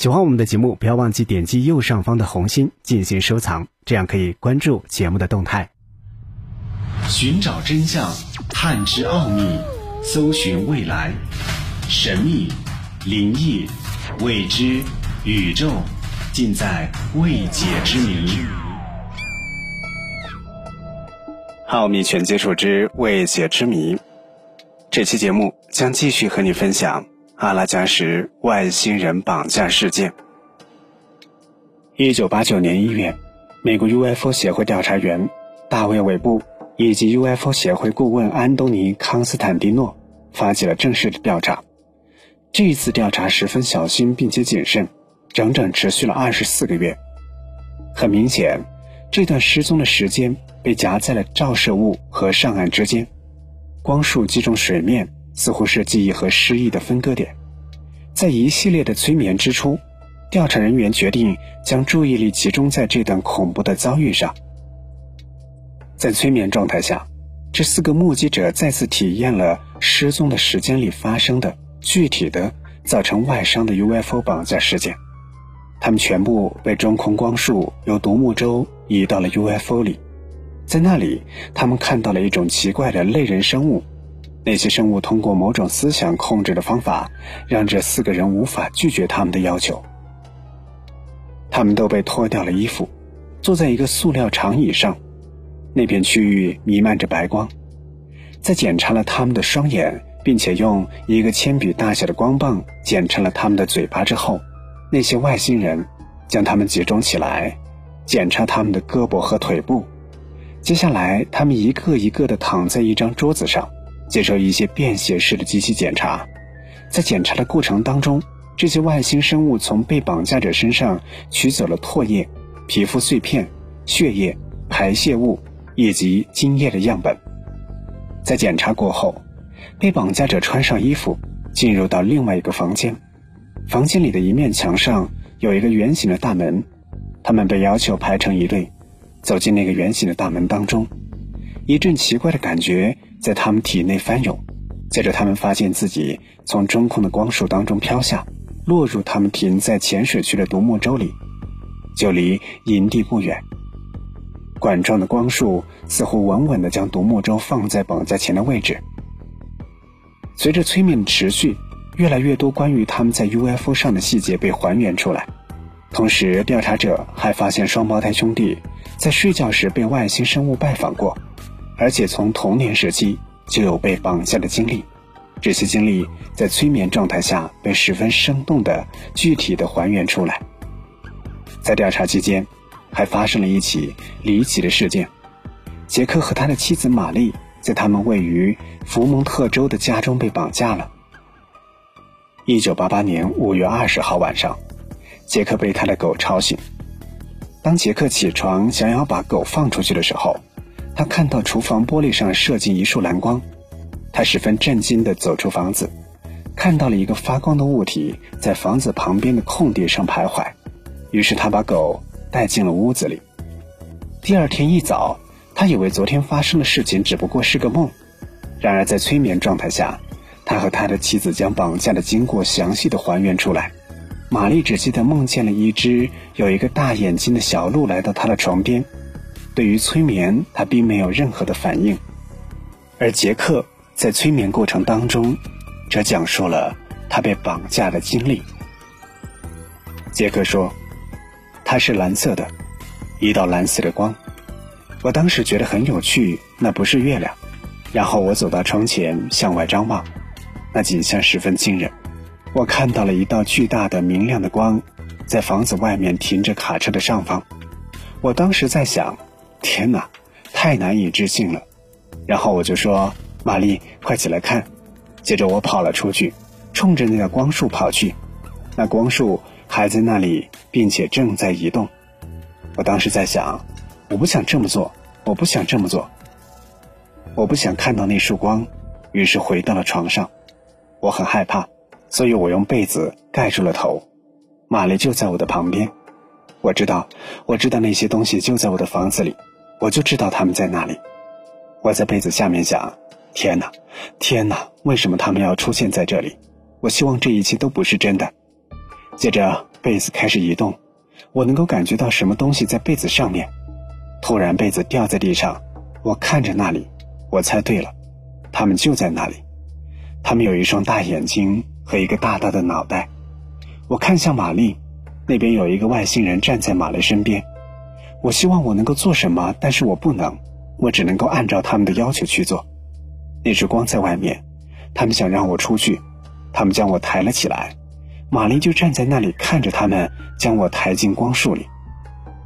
喜欢我们的节目，不要忘记点击右上方的红心进行收藏，这样可以关注节目的动态。寻找真相，探知奥秘，搜寻未来，神秘、灵异、未知、宇宙，尽在未解之谜。奥秘全接触之未解之谜，这期节目将继续和你分享。阿拉加什外星人绑架事件。一九八九年一月，美国 UFO 协会调查员大卫·韦布以及 UFO 协会顾问安东尼·康斯坦蒂诺发起了正式的调查。这一次调查十分小心并且谨慎，整整持续了二十四个月。很明显，这段失踪的时间被夹在了照射物和上岸之间，光束击中水面。似乎是记忆和失忆的分割点，在一系列的催眠之初，调查人员决定将注意力集中在这段恐怖的遭遇上。在催眠状态下，这四个目击者再次体验了失踪的时间里发生的具体的造成外伤的 UFO 绑架事件。他们全部被中空光束由独木舟移到了 UFO 里，在那里，他们看到了一种奇怪的类人生物。那些生物通过某种思想控制的方法，让这四个人无法拒绝他们的要求。他们都被脱掉了衣服，坐在一个塑料长椅上，那片区域弥漫着白光。在检查了他们的双眼，并且用一个铅笔大小的光棒剪成了他们的嘴巴之后，那些外星人将他们集中起来，检查他们的胳膊和腿部。接下来，他们一个一个地躺在一张桌子上。接受一些便携式的机器检查，在检查的过程当中，这些外星生物从被绑架者身上取走了唾液、皮肤碎片、血液、排泄物以及精液的样本。在检查过后，被绑架者穿上衣服，进入到另外一个房间。房间里的一面墙上有一个圆形的大门，他们被要求排成一队，走进那个圆形的大门当中。一阵奇怪的感觉。在他们体内翻涌，接着他们发现自己从中空的光束当中飘下，落入他们停在浅水区的独木舟里，就离营地不远。管状的光束似乎稳稳地将独木舟放在绑架前的位置。随着催眠的持续，越来越多关于他们在 UFO 上的细节被还原出来，同时调查者还发现双胞胎兄弟在睡觉时被外星生物拜访过。而且从童年时期就有被绑架的经历，这些经历在催眠状态下被十分生动的、具体的还原出来。在调查期间，还发生了一起离奇的事件：杰克和他的妻子玛丽在他们位于福蒙特州的家中被绑架了。一九八八年五月二十号晚上，杰克被他的狗吵醒。当杰克起床想要把狗放出去的时候，他看到厨房玻璃上射进一束蓝光，他十分震惊地走出房子，看到了一个发光的物体在房子旁边的空地上徘徊，于是他把狗带进了屋子里。第二天一早，他以为昨天发生的事情只不过是个梦，然而在催眠状态下，他和他的妻子将绑架的经过详细的还原出来。玛丽只记得梦见了一只有一个大眼睛的小鹿来到他的床边。对于催眠，他并没有任何的反应，而杰克在催眠过程当中，则讲述了他被绑架的经历。杰克说：“它是蓝色的，一道蓝色的光。我当时觉得很有趣，那不是月亮。然后我走到窗前，向外张望，那景象十分惊人。我看到了一道巨大的明亮的光，在房子外面停着卡车的上方。我当时在想。”天哪，太难以置信了！然后我就说：“玛丽，快起来看！”接着我跑了出去，冲着那个光束跑去。那光束还在那里，并且正在移动。我当时在想：我不想这么做，我不想这么做，我不想看到那束光。于是回到了床上。我很害怕，所以我用被子盖住了头。玛丽就在我的旁边。我知道，我知道那些东西就在我的房子里。我就知道他们在那里。我在被子下面想：天哪，天哪，为什么他们要出现在这里？我希望这一切都不是真的。接着，被子开始移动，我能够感觉到什么东西在被子上面。突然，被子掉在地上，我看着那里，我猜对了，他们就在那里。他们有一双大眼睛和一个大大的脑袋。我看向玛丽，那边有一个外星人站在玛丽身边。我希望我能够做什么，但是我不能，我只能够按照他们的要求去做。那只光在外面，他们想让我出去，他们将我抬了起来。玛丽就站在那里看着他们将我抬进光束里。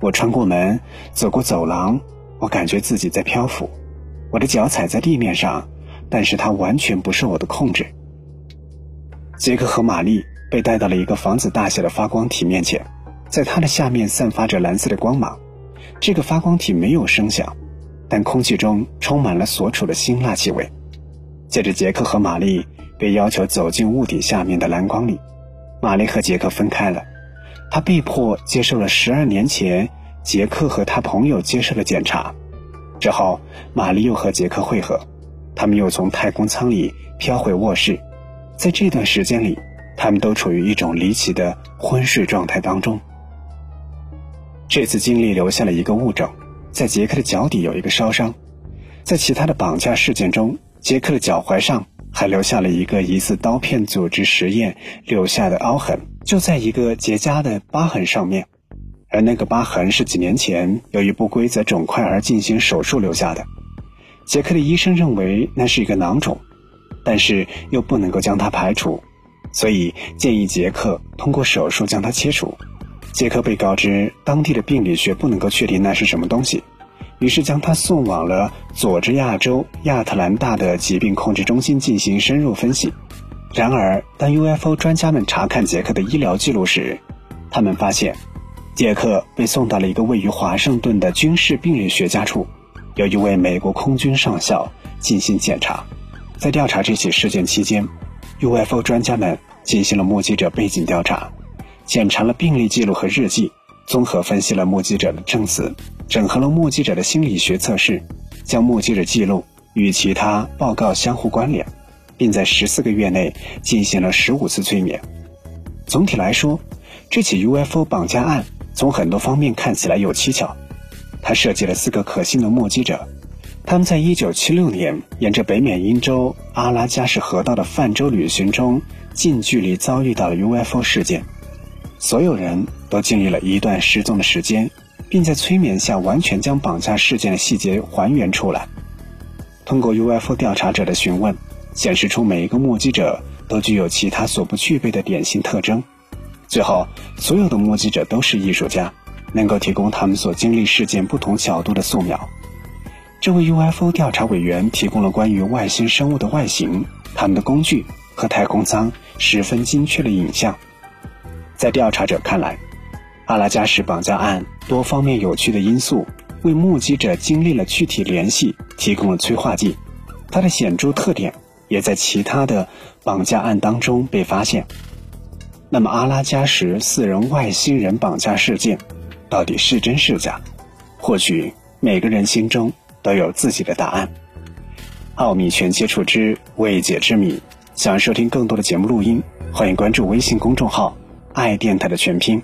我穿过门，走过走廊，我感觉自己在漂浮，我的脚踩在地面上，但是它完全不受我的控制。杰克和玛丽被带到了一个房子大小的发光体面前，在它的下面散发着蓝色的光芒。这个发光体没有声响，但空气中充满了所处的辛辣气味。接着，杰克和玛丽被要求走进屋顶下面的蓝光里。玛丽和杰克分开了，他被迫接受了十二年前杰克和他朋友接受的检查。之后，玛丽又和杰克会合，他们又从太空舱里飘回卧室。在这段时间里，他们都处于一种离奇的昏睡状态当中。这次经历留下了一个物证，在杰克的脚底有一个烧伤，在其他的绑架事件中，杰克的脚踝上。还留下了一个疑似刀片组织实验留下的凹痕，就在一个结痂的疤痕上面，而那个疤痕是几年前由于不规则肿块而进行手术留下的。杰克的医生认为那是一个囊肿，但是又不能够将它排除，所以建议杰克通过手术将它切除。杰克被告知当地的病理学不能够确定那是什么东西。于是将他送往了佐治亚州亚特兰大的疾病控制中心进行深入分析。然而，当 UFO 专家们查看杰克的医疗记录时，他们发现，杰克被送到了一个位于华盛顿的军事病理学家处，由一位美国空军上校进行检查。在调查这起事件期间，UFO 专家们进行了目击者背景调查，检查了病历记录和日记。综合分析了目击者的证词，整合了目击者的心理学测试，将目击者记录与其他报告相互关联，并在十四个月内进行了十五次催眠。总体来说，这起 UFO 绑架案从很多方面看起来有蹊跷。它涉及了四个可信的目击者，他们在一九七六年沿着北缅因州阿拉加什河道的泛舟旅行中，近距离遭遇到了 UFO 事件。所有人都经历了一段失踪的时间，并在催眠下完全将绑架事件的细节还原出来。通过 UFO 调查者的询问，显示出每一个目击者都具有其他所不具备的典型特征。最后，所有的目击者都是艺术家，能够提供他们所经历事件不同角度的素描。这位 UFO 调查委员提供了关于外星生物的外形、他们的工具和太空舱十分精确的影像。在调查者看来，阿拉加什绑架案多方面有趣的因素为目击者经历了具体联系提供了催化剂。它的显著特点也在其他的绑架案当中被发现。那么，阿拉加什四人外星人绑架事件到底是真是假？或许每个人心中都有自己的答案。奥秘全接触之未解之谜。想收听更多的节目录音，欢迎关注微信公众号。爱电台的全拼。